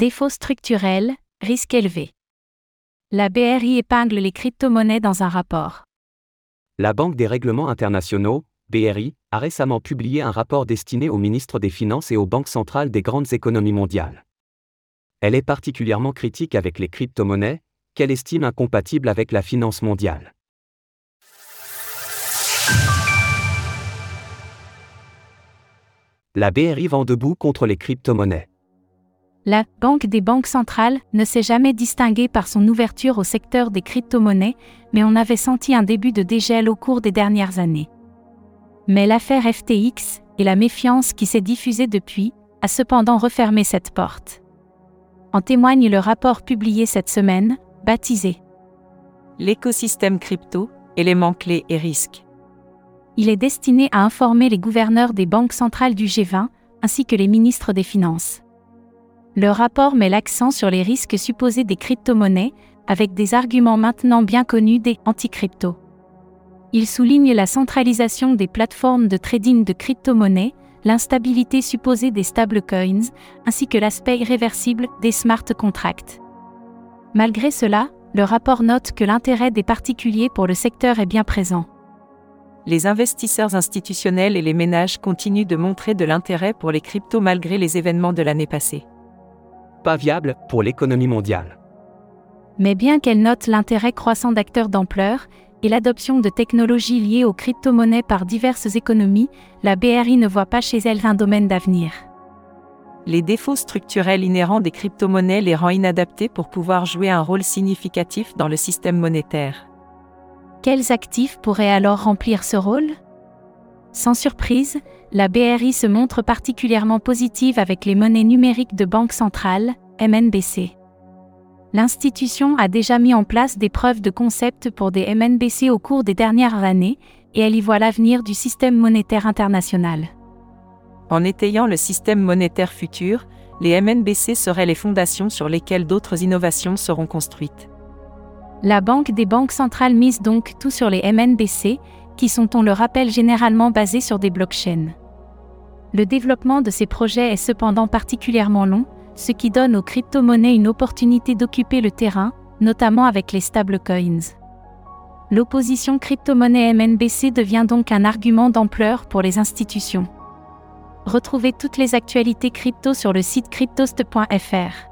Défaut structurel, risque élevé. La BRI épingle les crypto-monnaies dans un rapport. La Banque des règlements internationaux, BRI, a récemment publié un rapport destiné aux ministres des Finances et aux banques centrales des grandes économies mondiales. Elle est particulièrement critique avec les crypto-monnaies, qu'elle estime incompatibles avec la finance mondiale. La BRI vend debout contre les crypto-monnaies. La Banque des banques centrales ne s'est jamais distinguée par son ouverture au secteur des crypto-monnaies, mais on avait senti un début de dégel au cours des dernières années. Mais l'affaire FTX, et la méfiance qui s'est diffusée depuis, a cependant refermé cette porte. En témoigne le rapport publié cette semaine, baptisé L'écosystème crypto, éléments clés et risques. Il est destiné à informer les gouverneurs des banques centrales du G20, ainsi que les ministres des Finances. Le rapport met l'accent sur les risques supposés des crypto-monnaies, avec des arguments maintenant bien connus des anti-crypto. Il souligne la centralisation des plateformes de trading de crypto-monnaies, l'instabilité supposée des stablecoins, ainsi que l'aspect irréversible des smart contracts. Malgré cela, le rapport note que l'intérêt des particuliers pour le secteur est bien présent. Les investisseurs institutionnels et les ménages continuent de montrer de l'intérêt pour les cryptos malgré les événements de l'année passée. Pas viable pour l'économie mondiale. Mais bien qu'elle note l'intérêt croissant d'acteurs d'ampleur, et l'adoption de technologies liées aux crypto-monnaies par diverses économies, la BRI ne voit pas chez elle un domaine d'avenir. Les défauts structurels inhérents des crypto-monnaies les rend inadaptés pour pouvoir jouer un rôle significatif dans le système monétaire. Quels actifs pourraient alors remplir ce rôle? Sans surprise, la BRI se montre particulièrement positive avec les monnaies numériques de banque centrale, MNBC. L'institution a déjà mis en place des preuves de concept pour des MNBC au cours des dernières années, et elle y voit l'avenir du système monétaire international. En étayant le système monétaire futur, les MNBC seraient les fondations sur lesquelles d'autres innovations seront construites. La Banque des banques centrales mise donc tout sur les MNBC, qui sont, on le rappelle, généralement basés sur des blockchains. Le développement de ces projets est cependant particulièrement long, ce qui donne aux crypto-monnaies une opportunité d'occuper le terrain, notamment avec les stablecoins. L'opposition crypto-monnaie MNBC devient donc un argument d'ampleur pour les institutions. Retrouvez toutes les actualités crypto sur le site cryptost.fr.